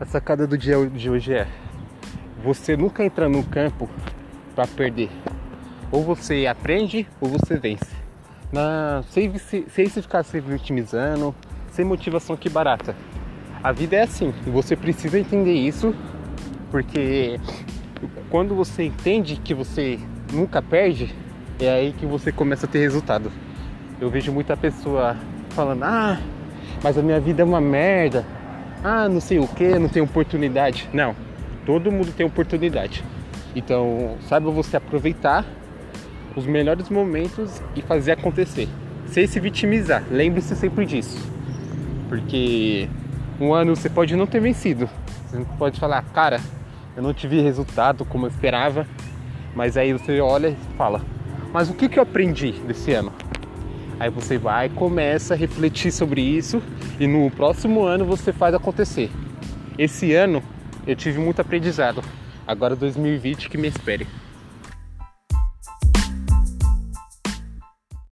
A sacada do dia de hoje é: você nunca entra no campo para perder. Ou você aprende ou você vence. Na, sem, sem se ficar se vitimizando, sem motivação que barata. A vida é assim, e você precisa entender isso, porque quando você entende que você nunca perde, é aí que você começa a ter resultado. Eu vejo muita pessoa falando, ah, mas a minha vida é uma merda, ah, não sei o que, não tem oportunidade. Não, todo mundo tem oportunidade. Então, saiba você aproveitar os melhores momentos e fazer acontecer. Sem se vitimizar, lembre-se sempre disso. Porque um ano você pode não ter vencido. Você pode falar, cara, eu não tive resultado como eu esperava. Mas aí você olha e fala, mas o que, que eu aprendi desse ano? Aí você vai, começa a refletir sobre isso e no próximo ano você faz acontecer. Esse ano eu tive muito aprendizado. Agora 2020 que me espere.